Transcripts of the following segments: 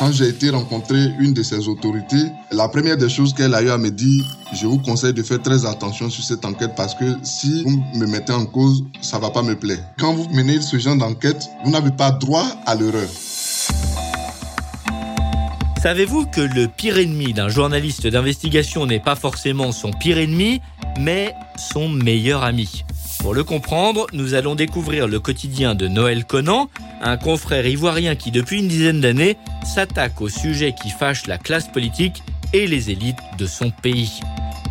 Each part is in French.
Quand j'ai été rencontrer une de ces autorités, la première des choses qu'elle a eu à me dire, je vous conseille de faire très attention sur cette enquête parce que si vous me mettez en cause, ça va pas me plaire. Quand vous menez ce genre d'enquête, vous n'avez pas droit à l'erreur. Savez-vous que le pire ennemi d'un journaliste d'investigation n'est pas forcément son pire ennemi, mais son meilleur ami Pour le comprendre, nous allons découvrir le quotidien de Noël Conan, un confrère ivoirien qui depuis une dizaine d'années s'attaque aux sujets qui fâchent la classe politique et les élites de son pays.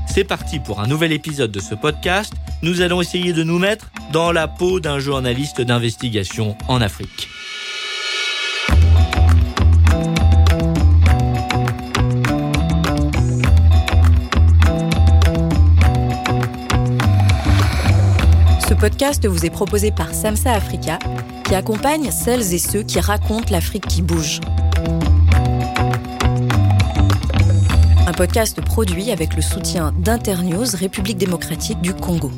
C'est parti pour un nouvel épisode de ce podcast. Nous allons essayer de nous mettre dans la peau d'un journaliste d'investigation en Afrique. Podcast vous est proposé par Samsa Africa, qui accompagne celles et ceux qui racontent l'Afrique qui bouge. Un podcast produit avec le soutien d'Internews République démocratique du Congo.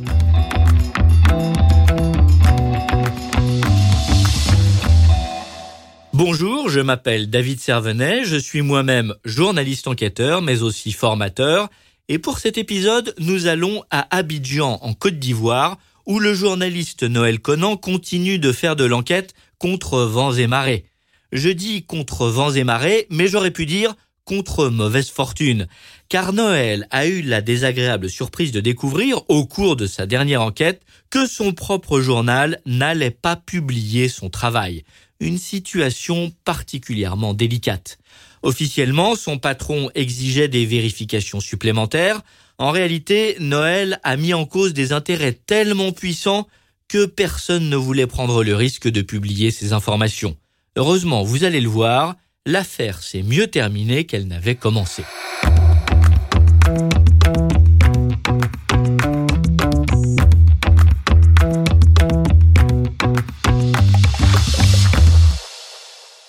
Bonjour, je m'appelle David Servenet, je suis moi-même journaliste enquêteur, mais aussi formateur. Et pour cet épisode, nous allons à Abidjan, en Côte d'Ivoire, où le journaliste Noël Conan continue de faire de l'enquête contre vents et marées. Je dis contre vents et marées, mais j'aurais pu dire contre mauvaise fortune, car Noël a eu la désagréable surprise de découvrir, au cours de sa dernière enquête, que son propre journal n'allait pas publier son travail. Une situation particulièrement délicate. Officiellement, son patron exigeait des vérifications supplémentaires, en réalité, Noël a mis en cause des intérêts tellement puissants que personne ne voulait prendre le risque de publier ces informations. Heureusement, vous allez le voir, l'affaire s'est mieux terminée qu'elle n'avait commencé.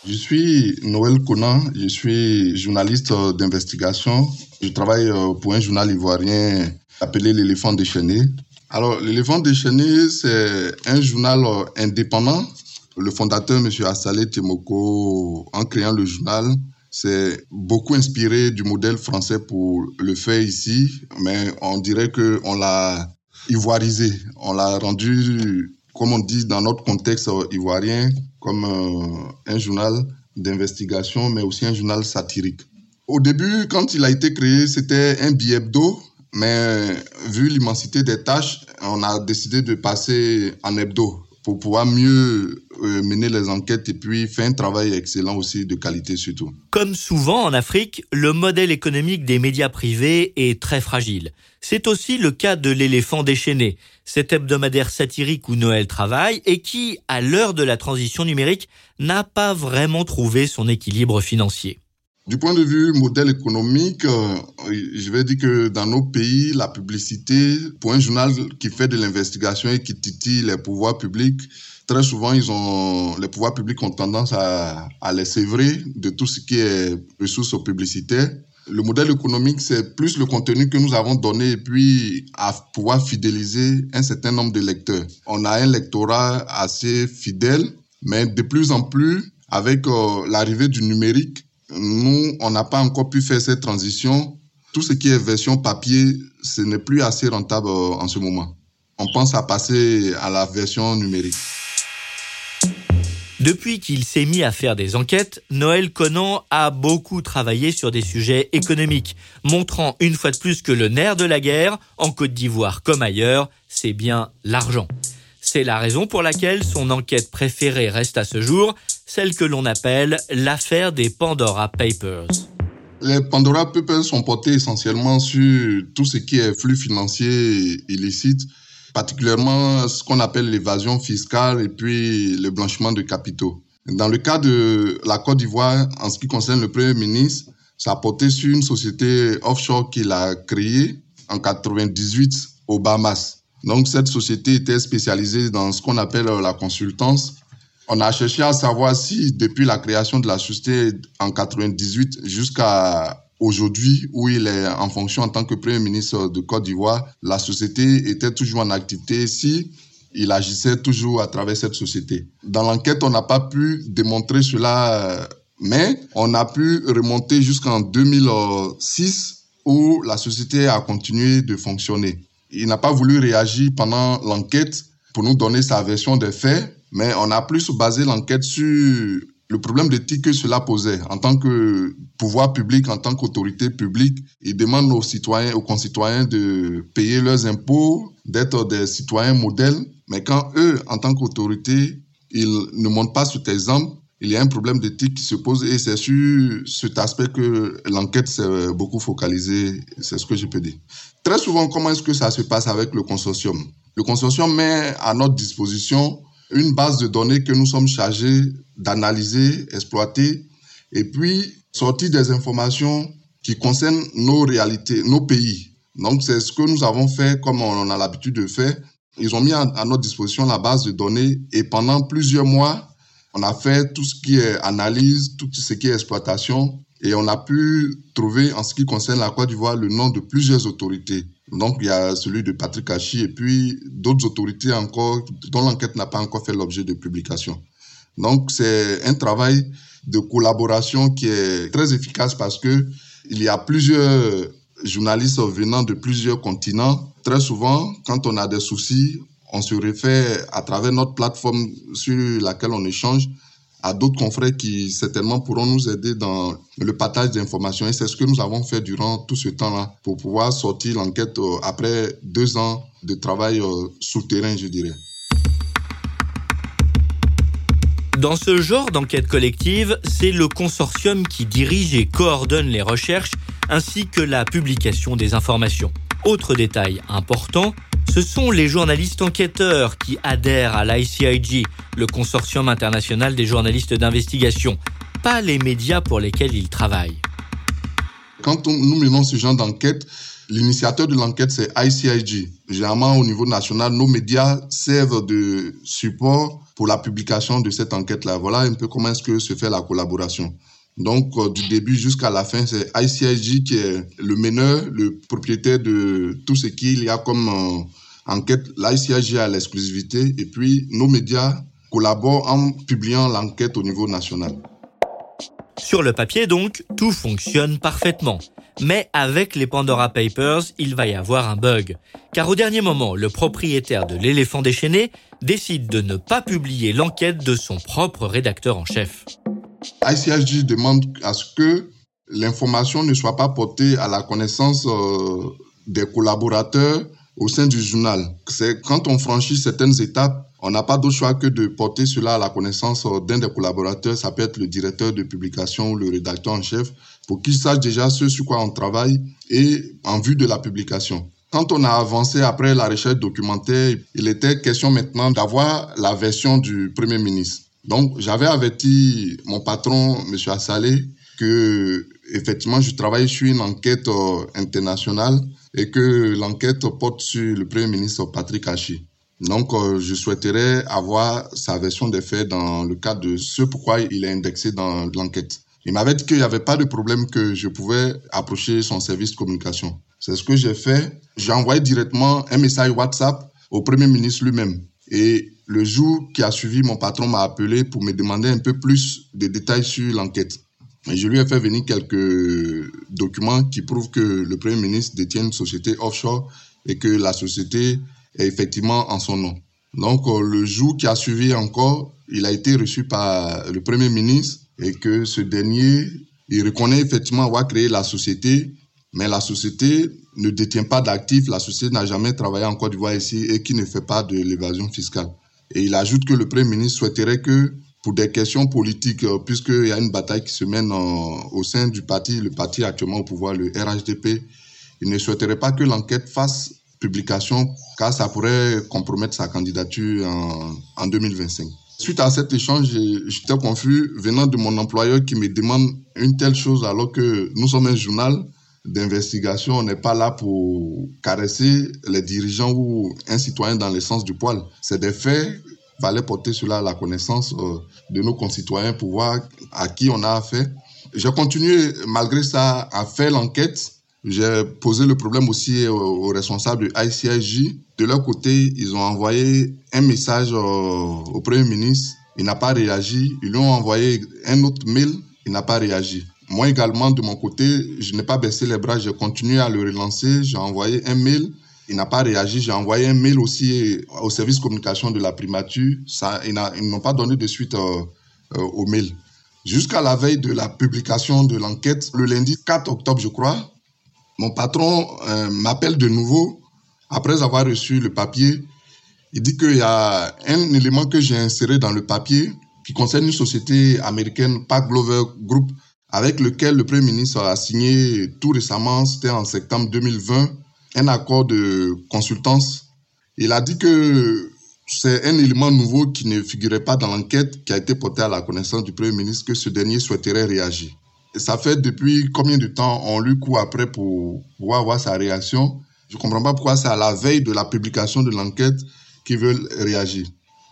Je suis Noël Conan, je suis journaliste d'investigation. Je travaille euh, pour un journal ivoirien appelé L'éléphant déchaîné. Alors, L'éléphant déchaîné, c'est un journal euh, indépendant. Le fondateur, M. Assalé Timoko, en créant le journal, s'est beaucoup inspiré du modèle français pour le faire ici, mais on dirait qu'on l'a ivoirisé. On l'a rendu comme on dit dans notre contexte euh, ivoirien, comme euh, un journal d'investigation, mais aussi un journal satirique. Au début, quand il a été créé, c'était un billet hebdo, mais vu l'immensité des tâches, on a décidé de passer en hebdo pour pouvoir mieux euh, mener les enquêtes et puis faire un travail excellent aussi de qualité surtout. Comme souvent en Afrique, le modèle économique des médias privés est très fragile. C'est aussi le cas de l'éléphant déchaîné, cet hebdomadaire satirique où Noël travaille et qui, à l'heure de la transition numérique, n'a pas vraiment trouvé son équilibre financier. Du point de vue modèle économique, euh, je vais dire que dans nos pays, la publicité, pour un journal qui fait de l'investigation et qui titille les pouvoirs publics, très souvent, ils ont, les pouvoirs publics ont tendance à, à les sévrer de tout ce qui est ressources publicitaires. Le modèle économique, c'est plus le contenu que nous avons donné et puis à pouvoir fidéliser un certain nombre de lecteurs. On a un lectorat assez fidèle, mais de plus en plus, avec euh, l'arrivée du numérique, nous, on n'a pas encore pu faire cette transition. Tout ce qui est version papier, ce n'est plus assez rentable euh, en ce moment. On pense à passer à la version numérique. Depuis qu'il s'est mis à faire des enquêtes, Noël Conan a beaucoup travaillé sur des sujets économiques, montrant une fois de plus que le nerf de la guerre, en Côte d'Ivoire comme ailleurs, c'est bien l'argent. C'est la raison pour laquelle son enquête préférée reste à ce jour celle que l'on appelle l'affaire des Pandora Papers. Les Pandora Papers sont portés essentiellement sur tout ce qui est flux financier illicite, particulièrement ce qu'on appelle l'évasion fiscale et puis le blanchiment de capitaux. Dans le cas de la Côte d'Ivoire, en ce qui concerne le Premier ministre, ça a porté sur une société offshore qu'il a créée en 98 au Bahamas. Donc cette société était spécialisée dans ce qu'on appelle la consultance. On a cherché à savoir si depuis la création de la société en 98 jusqu'à aujourd'hui où il est en fonction en tant que Premier ministre de Côte d'Ivoire, la société était toujours en activité, si il agissait toujours à travers cette société. Dans l'enquête, on n'a pas pu démontrer cela Mais on a pu remonter jusqu'en 2006 où la société a continué de fonctionner. Il n'a pas voulu réagir pendant l'enquête pour nous donner sa version des faits, mais on a plus basé l'enquête sur le problème d'éthique que cela posait. En tant que pouvoir public, en tant qu'autorité publique, il demande aux citoyens, aux concitoyens de payer leurs impôts, d'être des citoyens modèles, mais quand eux, en tant qu'autorité, ils ne montrent pas cet exemple, il y a un problème d'éthique qui se pose et c'est sur cet aspect que l'enquête s'est beaucoup focalisée, c'est ce que je peux dire. Très souvent, comment est-ce que ça se passe avec le consortium? Le consortium met à notre disposition une base de données que nous sommes chargés d'analyser, exploiter et puis sortir des informations qui concernent nos réalités, nos pays. Donc c'est ce que nous avons fait comme on a l'habitude de faire. Ils ont mis à notre disposition la base de données et pendant plusieurs mois, on a fait tout ce qui est analyse, tout ce qui est exploitation, et on a pu trouver, en ce qui concerne la Côte d'Ivoire, le nom de plusieurs autorités. Donc, il y a celui de Patrick Hachi et puis d'autres autorités encore dont l'enquête n'a pas encore fait l'objet de publication. Donc, c'est un travail de collaboration qui est très efficace parce que il y a plusieurs journalistes venant de plusieurs continents. Très souvent, quand on a des soucis, on se réfère à travers notre plateforme sur laquelle on échange à d'autres confrères qui certainement pourront nous aider dans le partage d'informations. Et c'est ce que nous avons fait durant tout ce temps-là pour pouvoir sortir l'enquête euh, après deux ans de travail euh, souterrain, je dirais. Dans ce genre d'enquête collective, c'est le consortium qui dirige et coordonne les recherches ainsi que la publication des informations. Autre détail important, ce sont les journalistes enquêteurs qui adhèrent à l'ICIG, le consortium international des journalistes d'investigation, pas les médias pour lesquels ils travaillent. Quand nous menons ce genre d'enquête, l'initiateur de l'enquête, c'est ICIG. Généralement, au niveau national, nos médias servent de support pour la publication de cette enquête-là. Voilà un peu comment est-ce que se fait la collaboration. Donc, euh, du début jusqu'à la fin, c'est ICIG qui est le meneur, le propriétaire de tout ce qu'il y a comme euh, enquête. L'ICIG a l'exclusivité et puis nos médias collaborent en publiant l'enquête au niveau national. Sur le papier donc, tout fonctionne parfaitement. Mais avec les Pandora Papers, il va y avoir un bug. Car au dernier moment, le propriétaire de l'éléphant déchaîné décide de ne pas publier l'enquête de son propre rédacteur en chef. ICIG demande à ce que l'information ne soit pas portée à la connaissance euh, des collaborateurs au sein du journal. C'est quand on franchit certaines étapes, on n'a pas d'autre choix que de porter cela à la connaissance euh, d'un des collaborateurs. Ça peut être le directeur de publication ou le rédacteur en chef pour qu'il sache déjà ce sur quoi on travaille et en vue de la publication. Quand on a avancé après la recherche documentaire, il était question maintenant d'avoir la version du Premier ministre. Donc, j'avais averti mon patron, M. Assalé, que effectivement, je travaille sur une enquête euh, internationale et que l'enquête porte sur le Premier ministre Patrick Hachi. Donc, euh, je souhaiterais avoir sa version des faits dans le cadre de ce pourquoi il est indexé dans l'enquête. Il m'avait dit qu'il n'y avait pas de problème que je pouvais approcher son service de communication. C'est ce que j'ai fait. J'ai envoyé directement un message WhatsApp au Premier ministre lui-même. Et le jour qui a suivi, mon patron m'a appelé pour me demander un peu plus de détails sur l'enquête. Je lui ai fait venir quelques documents qui prouvent que le Premier ministre détient une société offshore et que la société est effectivement en son nom. Donc, euh, le jour qui a suivi encore, il a été reçu par le Premier ministre et que ce dernier, il reconnaît effectivement avoir créé la société, mais la société ne détient pas d'actifs, la société n'a jamais travaillé en Côte d'Ivoire ici et qui ne fait pas de l'évasion fiscale. Et il ajoute que le Premier ministre souhaiterait que, pour des questions politiques, euh, puisqu'il y a une bataille qui se mène au sein du parti, le parti actuellement au pouvoir, le RHDP, il ne souhaiterait pas que l'enquête fasse publication, car ça pourrait compromettre sa candidature en, en 2025. Suite à cet échange, j'étais confus venant de mon employeur qui me demande une telle chose alors que nous sommes un journal d'investigation, on n'est pas là pour caresser les dirigeants ou un citoyen dans le sens du poil. C'est des faits, fallait porter cela à la connaissance euh, de nos concitoyens pour voir à qui on a affaire. J'ai continué malgré ça à faire l'enquête. J'ai posé le problème aussi aux responsables du ICIJ. De leur côté, ils ont envoyé un message euh, au Premier ministre. Il n'a pas réagi. Ils lui ont envoyé un autre mail il n'a pas réagi. Moi également, de mon côté, je n'ai pas baissé les bras, j'ai continué à le relancer, j'ai envoyé un mail, il n'a pas réagi, j'ai envoyé un mail aussi au service communication de la primature, ça, ils n'ont pas donné de suite euh, euh, au mail. Jusqu'à la veille de la publication de l'enquête, le lundi 4 octobre, je crois, mon patron euh, m'appelle de nouveau après avoir reçu le papier. Il dit qu'il y a un élément que j'ai inséré dans le papier qui concerne une société américaine, Pack Glover Group, avec lequel le Premier ministre a signé tout récemment, c'était en septembre 2020, un accord de consultance. Il a dit que c'est un élément nouveau qui ne figurait pas dans l'enquête qui a été porté à la connaissance du Premier ministre que ce dernier souhaiterait réagir. Et ça fait depuis combien de temps on lui court après pour pouvoir avoir sa réaction? Je ne comprends pas pourquoi c'est à la veille de la publication de l'enquête qu'ils veulent réagir.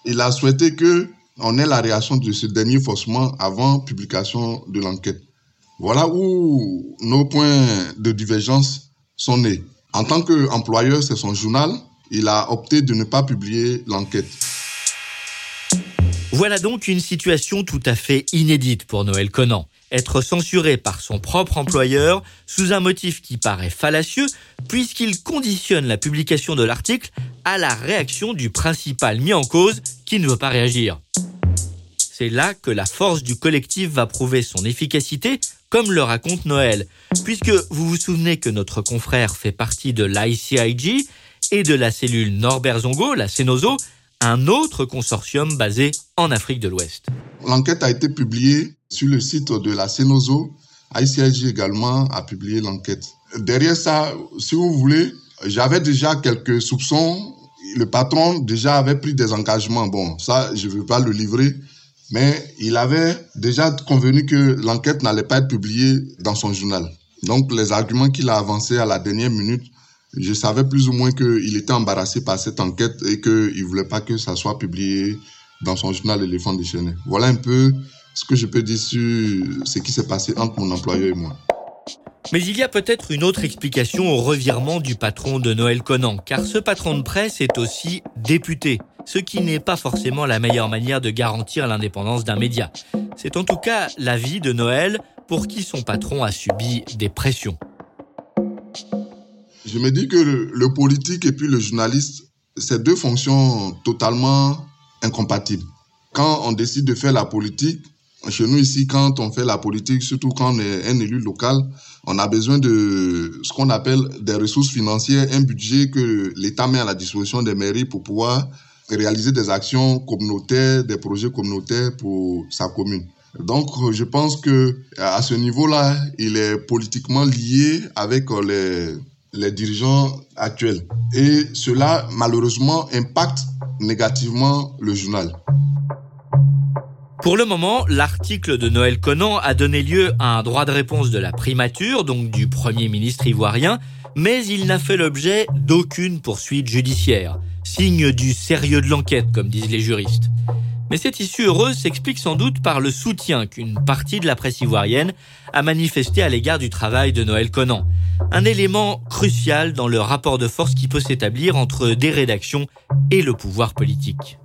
Il a souhaité que on ait la réaction de ce dernier forcément avant publication de l'enquête. Voilà où nos points de divergence sont nés. En tant qu'employeur, c'est son journal, il a opté de ne pas publier l'enquête. Voilà donc une situation tout à fait inédite pour Noël Conan. Être censuré par son propre employeur sous un motif qui paraît fallacieux puisqu'il conditionne la publication de l'article à la réaction du principal mis en cause qui ne veut pas réagir. C'est là que la force du collectif va prouver son efficacité, comme le raconte Noël, puisque vous vous souvenez que notre confrère fait partie de l'ICIG et de la cellule Norbert Zongo, la Cenozo, un autre consortium basé en Afrique de l'Ouest. L'enquête a été publiée sur le site de la Cenozo. ICIG également a publié l'enquête. Derrière ça, si vous voulez, j'avais déjà quelques soupçons. Le patron déjà avait pris des engagements. Bon, ça, je ne veux pas le livrer mais il avait déjà convenu que l'enquête n'allait pas être publiée dans son journal. Donc les arguments qu'il a avancés à la dernière minute, je savais plus ou moins qu'il était embarrassé par cette enquête et qu'il ne voulait pas que ça soit publié dans son journal Éléphant déchaîné. Voilà un peu ce que je peux dire sur ce qui s'est passé entre mon employeur et moi. Mais il y a peut-être une autre explication au revirement du patron de Noël Conan, car ce patron de presse est aussi député ce qui n'est pas forcément la meilleure manière de garantir l'indépendance d'un média. C'est en tout cas l'avis de Noël, pour qui son patron a subi des pressions. Je me dis que le, politique et puis le journaliste, c'est deux fonctions totalement incompatibles. Quand on décide de faire la politique, chez nous ici, quand on fait la politique, surtout quand on est un élu local, on a besoin de ce qu'on appelle des ressources financières, un budget que l'État met à la disposition des mairies pour pouvoir réaliser des actions communautaires, des projets communautaires pour sa commune. Donc, je pense que à ce niveau-là, il est politiquement lié avec les, les dirigeants actuels. Et cela, malheureusement, impacte négativement le journal. Pour le moment, l'article de Noël Conan a donné lieu à un droit de réponse de la primature, donc du Premier ministre ivoirien, mais il n'a fait l'objet d'aucune poursuite judiciaire signe du sérieux de l'enquête, comme disent les juristes. Mais cette issue heureuse s'explique sans doute par le soutien qu'une partie de la presse ivoirienne a manifesté à l'égard du travail de Noël Conan. Un élément crucial dans le rapport de force qui peut s'établir entre des rédactions et le pouvoir politique.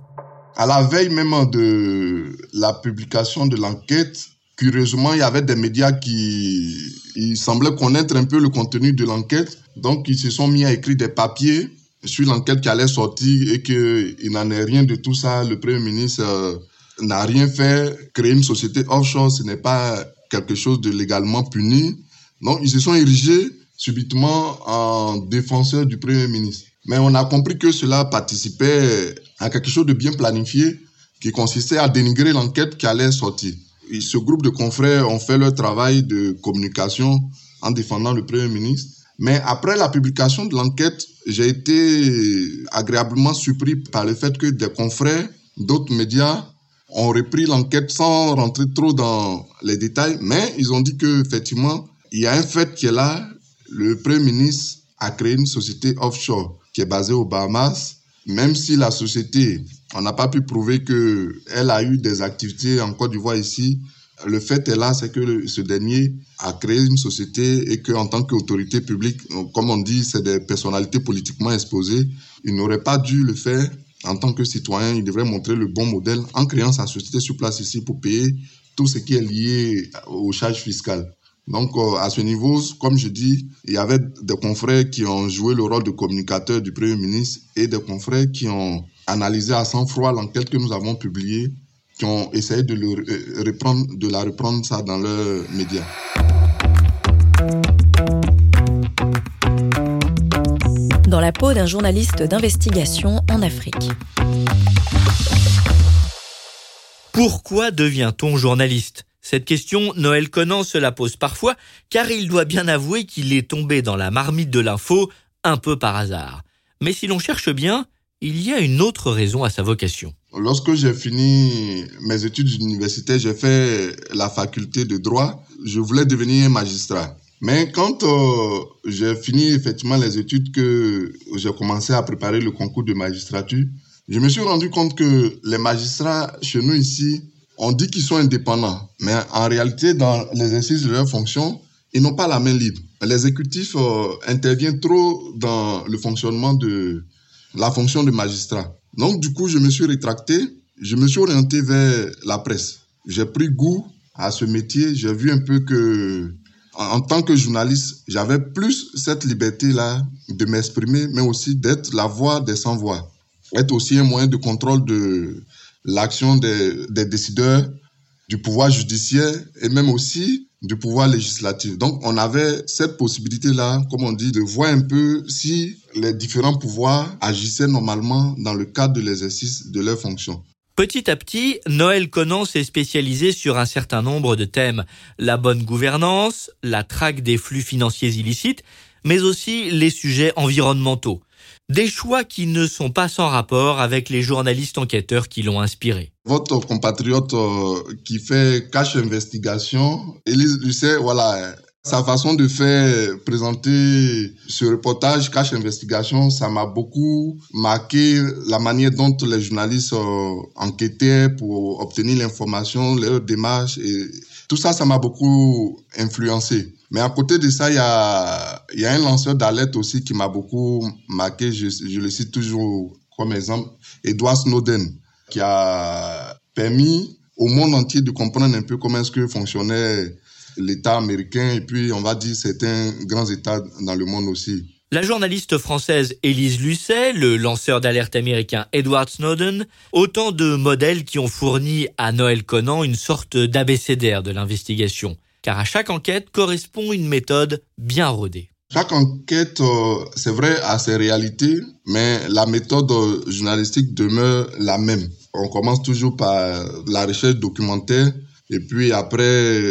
À la veille même de la publication de l'enquête, curieusement, il y avait des médias qui ils semblaient connaître un peu le contenu de l'enquête. Donc, ils se sont mis à écrire des papiers sur l'enquête qui allait sortir et qu'il n'en est rien de tout ça. Le Premier ministre euh, n'a rien fait. Créer une société offshore, ce n'est pas quelque chose de légalement puni. Non, ils se sont érigés subitement en défenseurs du Premier ministre. Mais on a compris que cela participait à quelque chose de bien planifié qui consistait à dénigrer l'enquête qui allait sortir. Ce groupe de confrères ont fait leur travail de communication en défendant le Premier ministre. Mais après la publication de l'enquête, j'ai été agréablement surpris par le fait que des confrères d'autres médias ont repris l'enquête sans rentrer trop dans les détails, mais ils ont dit que effectivement, il y a un fait qui est là. Le Premier ministre a créé une société offshore qui est basée aux Bahamas, même si la société, on n'a pas pu prouver qu'elle a eu des activités en Côte d'Ivoire ici, le fait est là, c'est que ce dernier a créé une société et qu'en tant qu'autorité publique, comme on dit, c'est des personnalités politiquement exposées, il n'aurait pas dû le faire en tant que citoyen. Il devrait montrer le bon modèle en créant sa société sur place ici pour payer tout ce qui est lié aux charges fiscales. Donc, euh, à ce niveau, comme je dis, il y avait des confrères qui ont joué le rôle de communicateur du Premier ministre et des confrères qui ont analysé à sang-froid l'enquête que nous avons publiée, qui ont essayé de, le euh, reprendre, de la reprendre ça dans leurs médias. Dans la peau d'un journaliste d'investigation en Afrique. Pourquoi devient-on journaliste? Cette question, Noël Conan se la pose parfois, car il doit bien avouer qu'il est tombé dans la marmite de l'info un peu par hasard. Mais si l'on cherche bien, il y a une autre raison à sa vocation. Lorsque j'ai fini mes études universitaires, j'ai fait la faculté de droit. Je voulais devenir magistrat. Mais quand euh, j'ai fini effectivement les études que j'ai commencé à préparer le concours de magistrature, je me suis rendu compte que les magistrats chez nous ici on dit qu'ils sont indépendants, mais en réalité, dans l'exercice de leurs fonctions, ils n'ont pas la main libre. L'exécutif euh, intervient trop dans le fonctionnement de la fonction de magistrat. Donc, du coup, je me suis rétracté, je me suis orienté vers la presse. J'ai pris goût à ce métier, j'ai vu un peu que, en, tant que journaliste, j'avais plus cette liberté-là de m'exprimer, mais aussi d'être la voix des sans-voix. Être aussi un moyen de contrôle de, l'action des, décideurs, du pouvoir judiciaire et même aussi du pouvoir législatif. Donc, on avait cette possibilité-là, comme on dit, de voir un peu si les différents pouvoirs agissaient normalement dans le cadre de l'exercice de leurs fonctions. Petit à petit, Noël Conan s'est spécialisé sur un certain nombre de thèmes. La bonne gouvernance, la traque des flux financiers illicites, mais aussi les sujets environnementaux. Des choix qui ne sont pas sans rapport avec les journalistes enquêteurs qui l'ont inspiré. Votre compatriote euh, qui fait cache investigation, Elise Lucet, voilà, sa façon de faire présenter ce reportage cache investigation, ça m'a beaucoup marqué la manière dont les journalistes euh, enquêtaient pour obtenir l'information, leurs démarches et tout ça, ça m'a beaucoup influencé. Mais à côté de ça, il y a, y a un lanceur d'alerte aussi qui m'a beaucoup marqué. Je, je, le cite toujours comme exemple, Edward Snowden, qui a permis au monde entier de comprendre un peu comment est-ce que fonctionnait l'État américain et puis, on va dire, certains grands États dans le monde aussi. La journaliste française Élise Lucet, le lanceur d'alerte américain Edward Snowden, autant de modèles qui ont fourni à Noël Conan une sorte d'abécédaire de l'investigation car à chaque enquête correspond une méthode bien rodée. Chaque enquête, euh, c'est vrai, a ses réalités, mais la méthode euh, journalistique demeure la même. On commence toujours par la recherche documentaire, et puis après,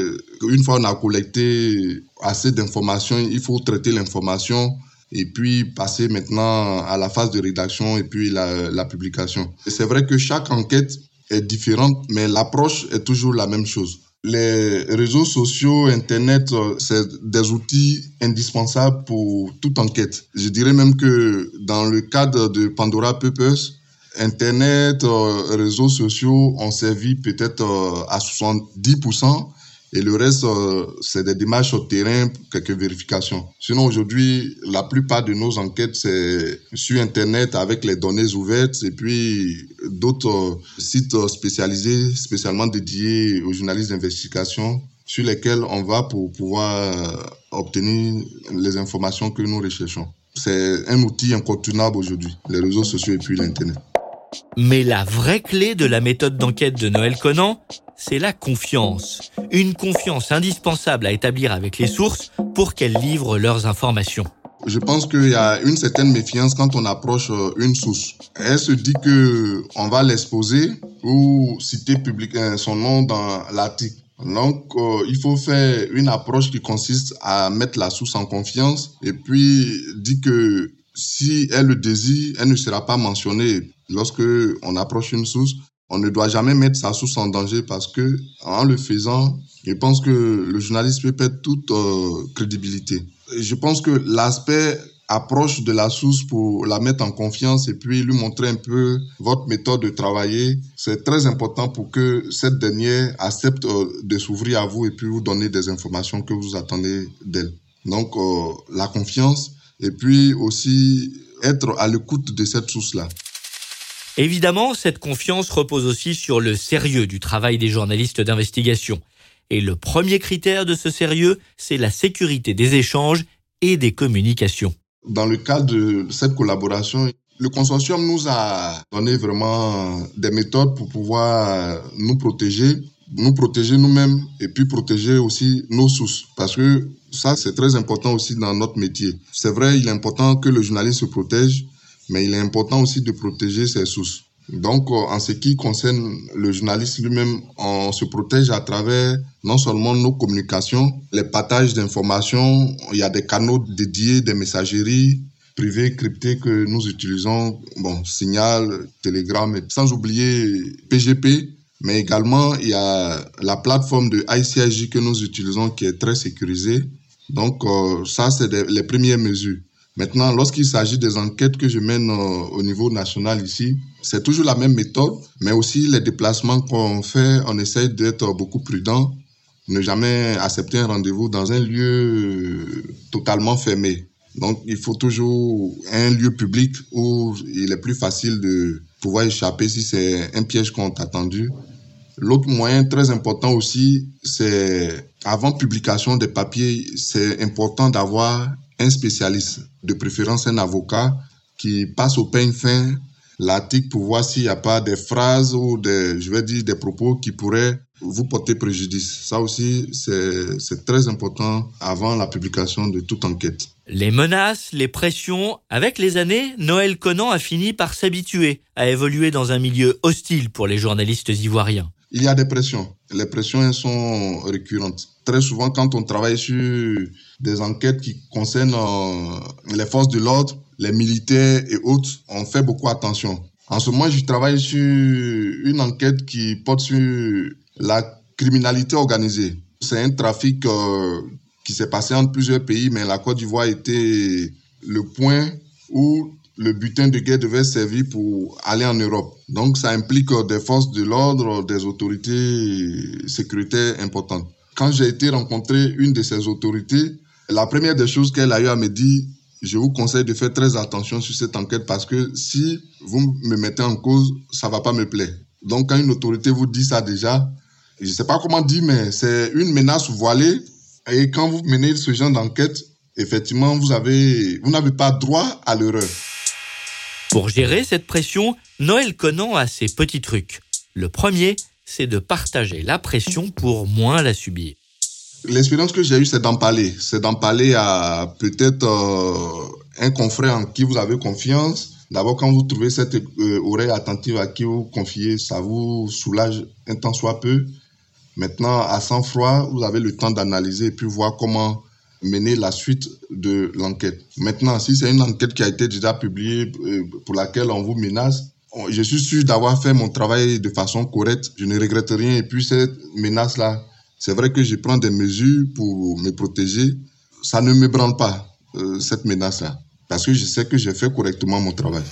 une fois on a collecté assez d'informations, il faut traiter l'information, et puis passer maintenant à la phase de rédaction et puis la, publication. C'est vrai que chaque enquête est différente, mais l'approche est toujours la même chose les réseaux sociaux, Internet, euh, c'est des outils indispensables pour toute enquête. Je dirais même que dans le cadre de Pandora Papers, Internet, euh, réseaux sociaux ont servi peut-être euh, à 70% et le reste, euh, c'est des démarches au terrain, quelques vérifications. Sinon, aujourd'hui, la plupart de nos enquêtes, c'est sur Internet avec les données ouvertes et puis d'autres euh, sites spécialisés, spécialement dédiés aux journalistes d'investigation, sur lesquels on va pour pouvoir euh, obtenir les informations que nous recherchons. C'est un outil incontournable aujourd'hui, les réseaux sociaux et puis l'Internet. Mais la vraie clé de la méthode d'enquête de Noël Conan, c'est la confiance. Une confiance indispensable à établir avec les sources pour qu'elles livrent leurs informations. Je pense qu'il y a une certaine méfiance quand on approche euh, une source. Elle se dit que on va l'exposer ou citer public, euh, son nom dans l'article. Donc, euh, il faut faire une approche qui consiste à mettre la source en confiance et puis dire que si elle le désire, elle ne sera pas mentionnée lorsque on approche une source on ne doit jamais mettre sa source en danger parce que en le faisant, je pense que le journaliste peut perdre toute euh, crédibilité. Je pense que l'aspect approche de la source pour la mettre en confiance et puis lui montrer un peu votre méthode de travailler, c'est très important pour que cette dernière accepte euh, de s'ouvrir à vous et puis vous donner des informations que vous attendez d'elle. Donc euh, la confiance et puis aussi être à l'écoute de cette source-là. Évidemment, cette confiance repose aussi sur le sérieux du travail des journalistes d'investigation. Et le premier critère de ce sérieux, c'est la sécurité des échanges et des communications. Dans le cadre de cette collaboration, le consortium nous a donné vraiment des méthodes pour pouvoir nous protéger, nous protéger nous-mêmes et puis protéger aussi nos sources. Parce que ça, c'est très important aussi dans notre métier. C'est vrai, il est important que le journaliste se protège, mais il est important aussi de protéger ses sources. Donc, euh, en ce qui concerne le journaliste lui-même, on se protège à travers non seulement nos communications, les partages d'informations, il y a des canaux dédiés, des messageries privées cryptées que nous utilisons, bon, Signal, Telegram, sans oublier PGP, mais également il y a la plateforme de ICIJ que nous utilisons qui est très sécurisée. Donc, euh, ça, c'est les premières mesures. Maintenant, lorsqu'il s'agit des enquêtes que je mène euh, au niveau national ici, c'est toujours la même méthode, mais aussi les déplacements qu'on fait, on essaye d'être beaucoup prudent, ne jamais accepter un rendez-vous dans un lieu euh, totalement fermé. Donc, il faut toujours un lieu public où il est plus facile de pouvoir échapper si c'est un piège qu'on t'a attendu. L'autre moyen très important aussi, c'est avant publication des papiers, c'est important d'avoir un spécialiste, de préférence un avocat, qui passe au peigne fin l'article pour voir s'il n'y a pas des phrases ou des, je vais dire, des propos qui pourraient vous porter préjudice. Ça aussi, c'est très important avant la publication de toute enquête. Les menaces, les pressions, avec les années, Noël Conan a fini par s'habituer à évoluer dans un milieu hostile pour les journalistes ivoiriens. Il y a des pressions. Les pressions elles sont récurrentes. Très souvent, quand on travaille sur des enquêtes qui concernent euh, les forces de l'ordre, les militaires et autres, on fait beaucoup attention. En ce moment, je travaille sur une enquête qui porte sur la criminalité organisée. C'est un trafic euh, qui s'est passé entre plusieurs pays, mais la Côte d'Ivoire était le point où le butin de guerre devait servir pour aller en Europe. Donc ça implique des forces de l'ordre, des autorités sécuritaires importantes. Quand j'ai été rencontrer une de ces autorités, la première des choses qu'elle a eu à me dire, je vous conseille de faire très attention sur cette enquête parce que si vous me mettez en cause, ça va pas me plaire. Donc quand une autorité vous dit ça déjà, je sais pas comment dire, mais c'est une menace voilée. Et quand vous menez ce genre d'enquête, effectivement, vous vous n'avez pas droit à l'erreur. Pour gérer cette pression, Noël Conan a ses petits trucs. Le premier, c'est de partager la pression pour moins la subir. L'expérience que j'ai eue, c'est d'en parler. C'est d'en parler à peut-être euh, un confrère en qui vous avez confiance. D'abord, quand vous trouvez cette euh, oreille attentive à qui vous confiez, ça vous soulage un temps soit peu. Maintenant, à sang-froid, vous avez le temps d'analyser et puis voir comment mener la suite de l'enquête. Maintenant, si c'est une enquête qui a été déjà publiée euh, pour laquelle on vous menace, je suis sûr d'avoir fait mon travail de façon correcte. Je ne regrette rien. Et puis cette menace-là, c'est vrai que je prends des mesures pour me protéger. Ça ne me branle pas, euh, cette menace-là. Parce que je sais que j'ai fait correctement mon travail.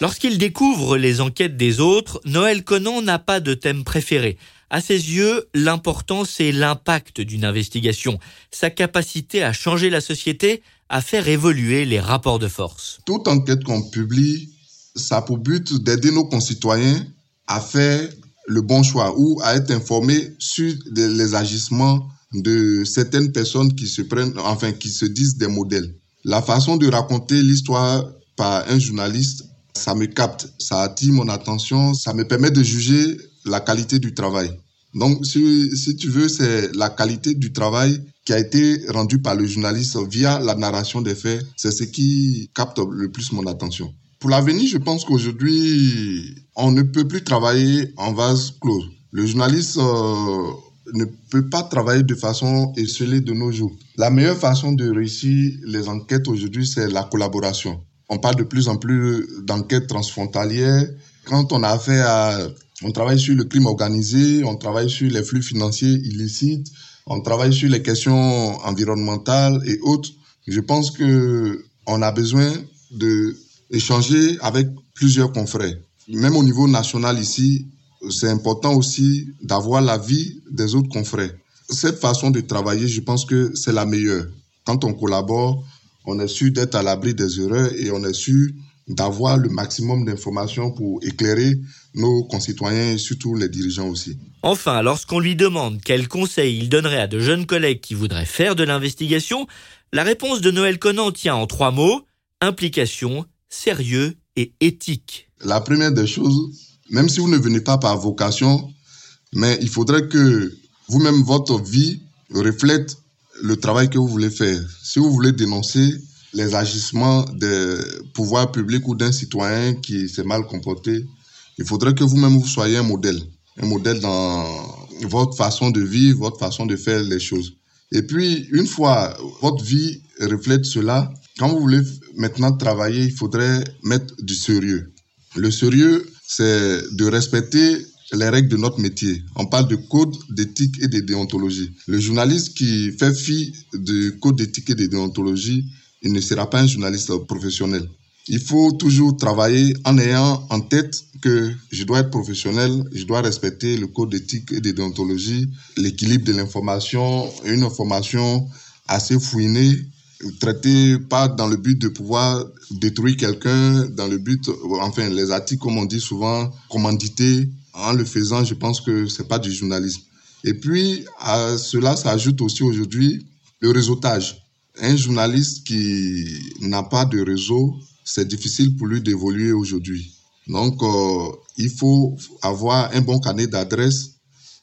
Lorsqu'il découvre les enquêtes des autres, Noël Conan n'a pas de thème préféré. À ses yeux, l'important c'est l'impact d'une investigation, sa capacité à changer la société, à faire évoluer les rapports de force. Toute enquête qu'on publie, ça a pour but d'aider nos concitoyens à faire le bon choix ou à être informés sur les agissements de certaines personnes qui se prennent, enfin, qui se disent des modèles. La façon de raconter l'histoire par un journaliste ça me capte, ça attire mon attention, ça me permet de juger la qualité du travail. Donc, si, tu veux, c'est la qualité du travail qui a été rendu par le journaliste via la narration des faits. C'est ce qui capte le plus mon attention. Pour l'avenir, je pense qu'aujourd'hui, on ne peut plus travailler en vase clos. Le journaliste euh, ne peut pas travailler de façon esselée de nos jours. La meilleure façon de réussir les enquêtes aujourd'hui, c'est la collaboration. On parle de plus en plus d'enquêtes transfrontalières. Quand on a affaire à, on travaille sur le crime organisé, on travaille sur les flux financiers illicites, on travaille sur les questions environnementales et autres. Je pense que on a besoin de échanger avec plusieurs confrères. Même au niveau national ici, c'est important aussi d'avoir l'avis des autres confrères. Cette façon de travailler, je pense que c'est la meilleure. Quand on collabore, on est sûr d'être à l'abri des erreurs et on est sûr d'avoir le maximum d'informations pour éclairer nos concitoyens et surtout les dirigeants aussi. Enfin, lorsqu'on lui demande quels conseils il donnerait à de jeunes collègues qui voudraient faire de l'investigation, la réponse de Noël Conan tient en trois mots, implication, sérieux et éthique. La première des choses, même si vous ne venez pas par vocation, mais il faudrait que vous-même, votre vie reflète le travail que vous voulez faire. Si vous voulez dénoncer les agissements des pouvoirs publics ou d'un citoyen qui s'est mal comporté, il faudrait que vous-même vous soyez un modèle, un modèle dans votre façon de vivre, votre façon de faire les choses. Et puis, une fois votre vie reflète cela, quand vous voulez maintenant travailler, il faudrait mettre du sérieux. Le sérieux, c'est de respecter les règles de notre métier. On parle de code d'éthique et de déontologie. Le journaliste qui fait fi de code d'éthique et de déontologie, il ne sera pas un journaliste professionnel. Il faut toujours travailler en ayant en tête que je dois être professionnel, je dois respecter le code d'éthique et de déontologie, l'équilibre de l'information, une information assez fouinée, traitée pas dans le but de pouvoir détruire quelqu'un, dans le but, enfin, les articles, comme on dit souvent, commandités, en le faisant, je pense que c'est pas du journalisme. Et puis, à cela s'ajoute aussi aujourd'hui le réseautage. Un journaliste qui n'a pas de réseau, c'est difficile pour lui d'évoluer aujourd'hui. Donc, euh, il faut avoir un bon carnet d'adresses,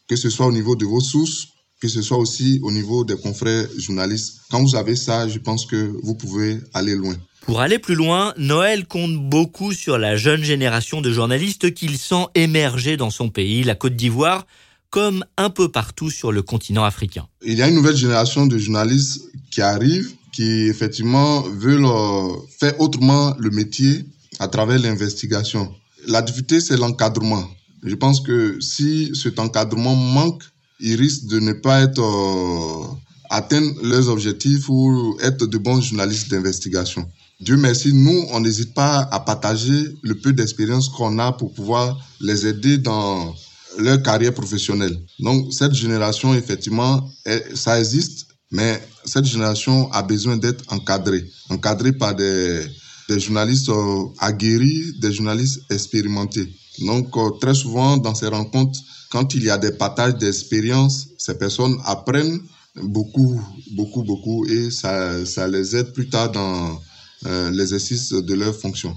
que ce soit au niveau de vos sources, que ce soit aussi au niveau des confrères journalistes. Quand vous avez ça, je pense que vous pouvez aller loin. Pour aller plus loin, Noël compte beaucoup sur la jeune génération de journalistes qu'il sent émerger dans son pays, la Côte d'Ivoire, comme un peu partout sur le continent africain. Il y a une nouvelle génération de journalistes qui arrive, qui effectivement veulent euh, faire autrement le métier à travers l'investigation. La difficulté, c'est l'encadrement. Je pense que si cet encadrement manque, ils risquent de ne pas euh, atteindre leurs objectifs ou être de bons journalistes d'investigation. Dieu merci, nous, on n'hésite pas à partager le peu d'expérience qu'on a pour pouvoir les aider dans leur carrière professionnelle. Donc, cette génération, effectivement, ça existe, mais cette génération a besoin d'être encadrée, encadrée par des, des journalistes euh, aguerris, des journalistes expérimentés. Donc, euh, très souvent, dans ces rencontres, quand il y a des partages d'expérience, ces personnes apprennent beaucoup, beaucoup, beaucoup, et ça, ça les aide plus tard dans euh, l'exercice de leurs fonctions.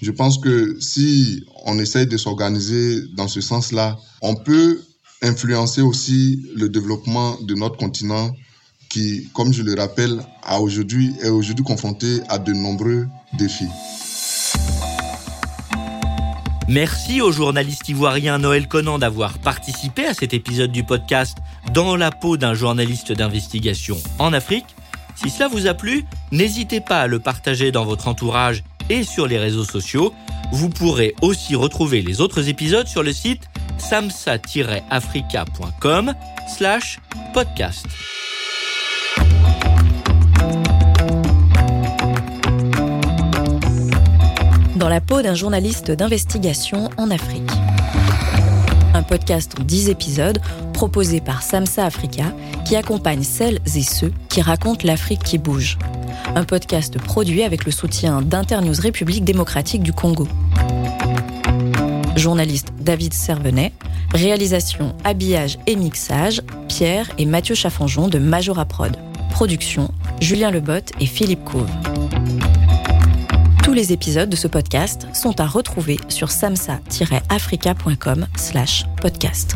Je pense que si on essaye de s'organiser dans ce sens-là, on peut influencer aussi le développement de notre continent qui, comme je le rappelle, a aujourd'hui, est aujourd'hui confronté à de nombreux défis. Merci au journaliste ivoirien Noël Conan d'avoir participé à cet épisode du podcast Dans la peau d'un journaliste d'investigation en Afrique. Si cela vous a plu, n'hésitez pas à le partager dans votre entourage et sur les réseaux sociaux. Vous pourrez aussi retrouver les autres épisodes sur le site samsa-africa.com slash podcast. Dans la peau d'un journaliste d'investigation en Afrique. Un podcast en 10 épisodes proposé par Samsa Africa qui accompagne celles et ceux qui racontent l'Afrique qui bouge. Un podcast produit avec le soutien d'Internews République démocratique du Congo. Journaliste David Servenet, réalisation, habillage et mixage, Pierre et Mathieu Chaffanjon de Majora Prod. Production, Julien Lebotte et Philippe Couve. Les épisodes de ce podcast sont à retrouver sur samsa-africa.com/podcast.